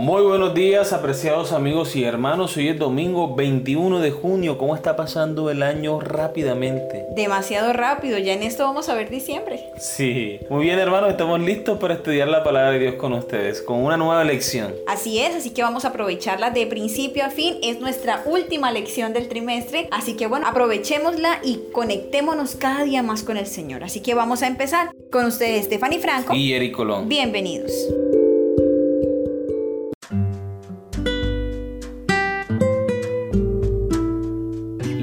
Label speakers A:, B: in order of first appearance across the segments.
A: Muy buenos días, apreciados amigos y hermanos. Hoy es domingo 21 de junio. ¿Cómo está pasando el año rápidamente?
B: Demasiado rápido, ya en esto vamos a ver diciembre.
A: Sí. Muy bien, hermanos, estamos listos para estudiar la palabra de Dios con ustedes, con una nueva lección.
B: Así es, así que vamos a aprovecharla de principio a fin. Es nuestra última lección del trimestre, así que bueno, aprovechémosla y conectémonos cada día más con el Señor. Así que vamos a empezar con ustedes, Stephanie Franco
A: y Eric Colón.
B: Bienvenidos.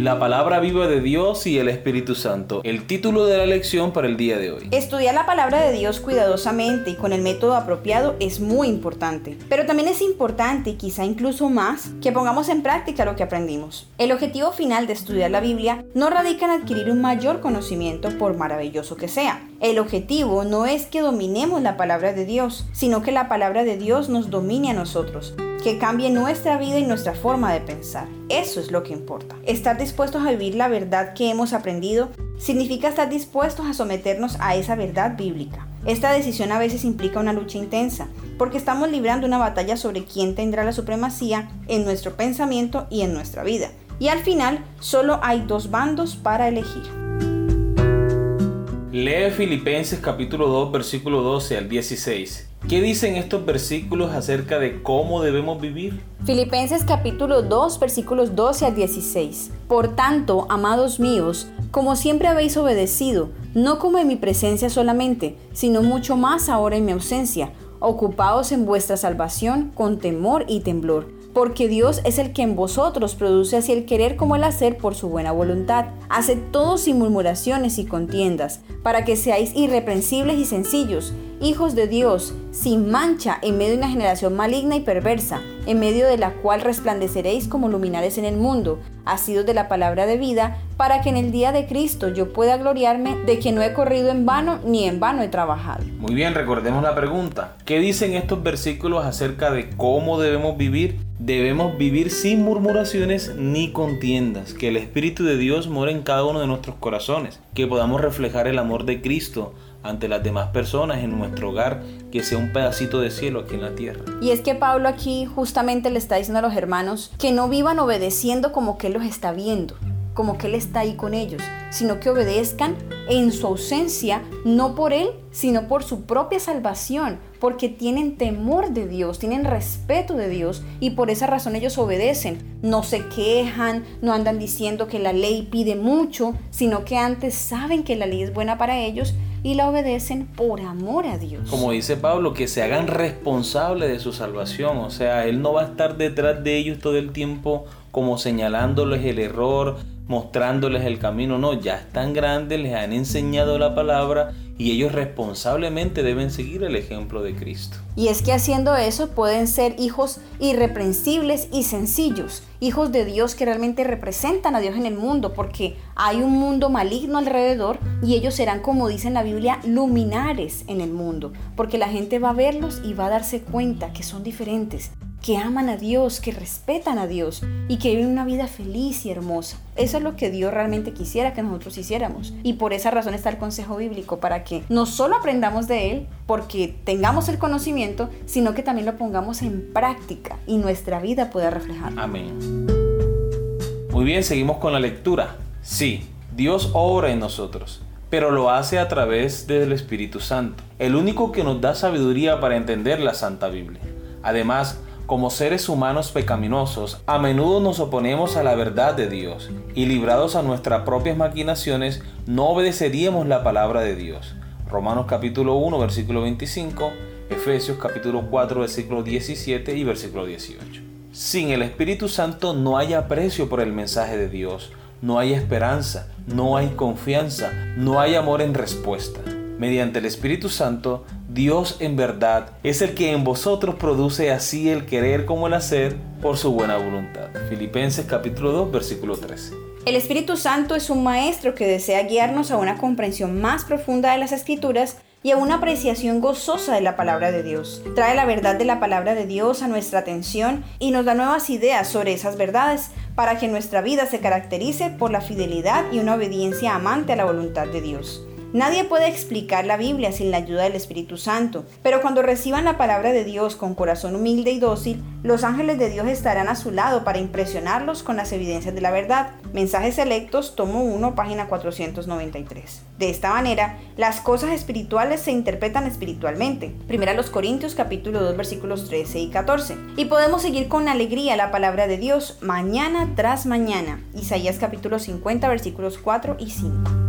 A: La palabra viva de Dios y el Espíritu Santo. El título de la lección para el día de hoy.
B: Estudiar la palabra de Dios cuidadosamente y con el método apropiado es muy importante. Pero también es importante, quizá incluso más, que pongamos en práctica lo que aprendimos. El objetivo final de estudiar la Biblia no radica en adquirir un mayor conocimiento por maravilloso que sea. El objetivo no es que dominemos la palabra de Dios, sino que la palabra de Dios nos domine a nosotros que cambie nuestra vida y nuestra forma de pensar. Eso es lo que importa. Estar dispuestos a vivir la verdad que hemos aprendido significa estar dispuestos a someternos a esa verdad bíblica. Esta decisión a veces implica una lucha intensa, porque estamos librando una batalla sobre quién tendrá la supremacía en nuestro pensamiento y en nuestra vida. Y al final, solo hay dos bandos para elegir.
A: Lee Filipenses capítulo 2 versículo 12 al 16. ¿Qué dicen estos versículos acerca de cómo debemos vivir?
B: Filipenses capítulo 2 versículos 12 al 16. Por tanto, amados míos, como siempre habéis obedecido, no como en mi presencia solamente, sino mucho más ahora en mi ausencia, ocupados en vuestra salvación con temor y temblor porque Dios es el que en vosotros produce así el querer como el hacer por su buena voluntad. Hace todo sin murmuraciones y contiendas, para que seáis irreprensibles y sencillos, hijos de Dios, sin mancha en medio de una generación maligna y perversa, en medio de la cual resplandeceréis como luminares en el mundo, asidos de la palabra de vida, para que en el día de Cristo yo pueda gloriarme de que no he corrido en vano ni en vano he trabajado.
A: Muy bien, recordemos la pregunta. ¿Qué dicen estos versículos acerca de cómo debemos vivir? Debemos vivir sin murmuraciones ni contiendas, que el Espíritu de Dios more en cada uno de nuestros corazones, que podamos reflejar el amor de Cristo ante las demás personas en nuestro hogar, que sea un pedacito de cielo aquí en la tierra.
B: Y es que Pablo aquí justamente le está diciendo a los hermanos que no vivan obedeciendo como que Él los está viendo, como que Él está ahí con ellos, sino que obedezcan en su ausencia, no por Él, sino por su propia salvación, porque tienen temor de Dios, tienen respeto de Dios y por esa razón ellos obedecen. No se quejan, no andan diciendo que la ley pide mucho, sino que antes saben que la ley es buena para ellos y la obedecen por amor a Dios.
A: Como dice Pablo, que se hagan responsables de su salvación, o sea, Él no va a estar detrás de ellos todo el tiempo como señalándoles el error, mostrándoles el camino, no, ya están grandes, les han enseñado la palabra y ellos responsablemente deben seguir el ejemplo de Cristo.
B: Y es que haciendo eso pueden ser hijos irreprensibles y sencillos, hijos de Dios que realmente representan a Dios en el mundo, porque hay un mundo maligno alrededor y ellos serán, como dice en la Biblia, luminares en el mundo, porque la gente va a verlos y va a darse cuenta que son diferentes, que aman a Dios, que respetan a Dios y que viven una vida feliz y hermosa. Eso es lo que Dios realmente quisiera que nosotros hiciéramos. Y por esa razón está el consejo bíblico, para que no solo aprendamos de Él, porque tengamos el conocimiento, sino que también lo pongamos en práctica y nuestra vida pueda reflejar.
A: Amén. Muy bien, seguimos con la lectura. Sí, Dios obra en nosotros pero lo hace a través del Espíritu Santo, el único que nos da sabiduría para entender la Santa Biblia. Además, como seres humanos pecaminosos, a menudo nos oponemos a la verdad de Dios y librados a nuestras propias maquinaciones, no obedeceríamos la palabra de Dios. Romanos capítulo 1, versículo 25, Efesios capítulo 4, versículo 17 y versículo 18. Sin el Espíritu Santo no hay aprecio por el mensaje de Dios, no hay esperanza, no hay confianza, no hay amor en respuesta. Mediante el Espíritu Santo Dios en verdad es el que en vosotros produce así el querer como el hacer por su buena voluntad. Filipenses capítulo 2 versículo 13.
B: El Espíritu Santo es un maestro que desea guiarnos a una comprensión más profunda de las escrituras y a una apreciación gozosa de la palabra de Dios. Trae la verdad de la palabra de Dios a nuestra atención y nos da nuevas ideas sobre esas verdades para que nuestra vida se caracterice por la fidelidad y una obediencia amante a la voluntad de Dios. Nadie puede explicar la Biblia sin la ayuda del Espíritu Santo, pero cuando reciban la palabra de Dios con corazón humilde y dócil, los ángeles de Dios estarán a su lado para impresionarlos con las evidencias de la verdad. Mensajes selectos, tomo 1, página 493. De esta manera, las cosas espirituales se interpretan espiritualmente. Primera los Corintios capítulo 2 versículos 13 y 14. Y podemos seguir con alegría la palabra de Dios mañana tras mañana. Isaías capítulo 50 versículos 4 y 5.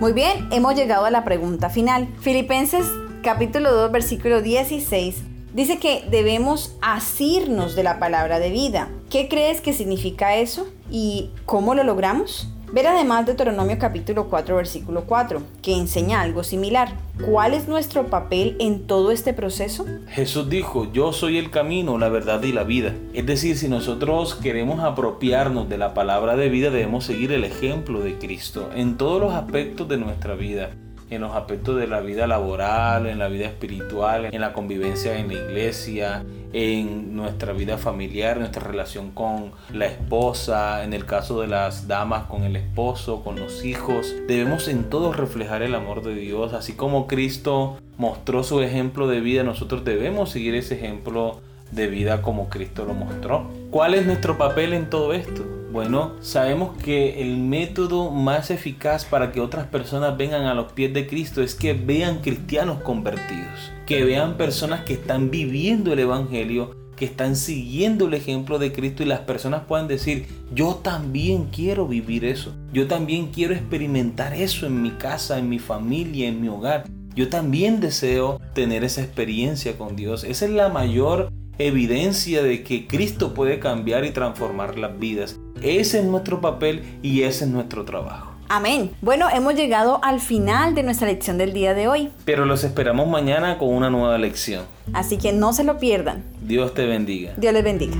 B: Muy bien, hemos llegado a la pregunta final. Filipenses capítulo 2 versículo 16 dice que debemos asirnos de la palabra de vida. ¿Qué crees que significa eso? ¿Y cómo lo logramos? Ver además Deuteronomio capítulo 4 versículo 4, que enseña algo similar. ¿Cuál es nuestro papel en todo este proceso?
A: Jesús dijo, yo soy el camino, la verdad y la vida. Es decir, si nosotros queremos apropiarnos de la palabra de vida, debemos seguir el ejemplo de Cristo en todos los aspectos de nuestra vida en los aspectos de la vida laboral, en la vida espiritual, en la convivencia en la iglesia, en nuestra vida familiar, nuestra relación con la esposa, en el caso de las damas con el esposo, con los hijos. Debemos en todo reflejar el amor de Dios, así como Cristo mostró su ejemplo de vida, nosotros debemos seguir ese ejemplo de vida como Cristo lo mostró. ¿Cuál es nuestro papel en todo esto? Bueno, sabemos que el método más eficaz para que otras personas vengan a los pies de Cristo es que vean cristianos convertidos, que vean personas que están viviendo el Evangelio, que están siguiendo el ejemplo de Cristo y las personas puedan decir, yo también quiero vivir eso, yo también quiero experimentar eso en mi casa, en mi familia, en mi hogar. Yo también deseo tener esa experiencia con Dios. Esa es la mayor evidencia de que Cristo puede cambiar y transformar las vidas. Ese es nuestro papel y ese es nuestro trabajo.
B: Amén. Bueno, hemos llegado al final de nuestra lección del día de hoy.
A: Pero los esperamos mañana con una nueva lección.
B: Así que no se lo pierdan.
A: Dios te bendiga.
B: Dios les bendiga.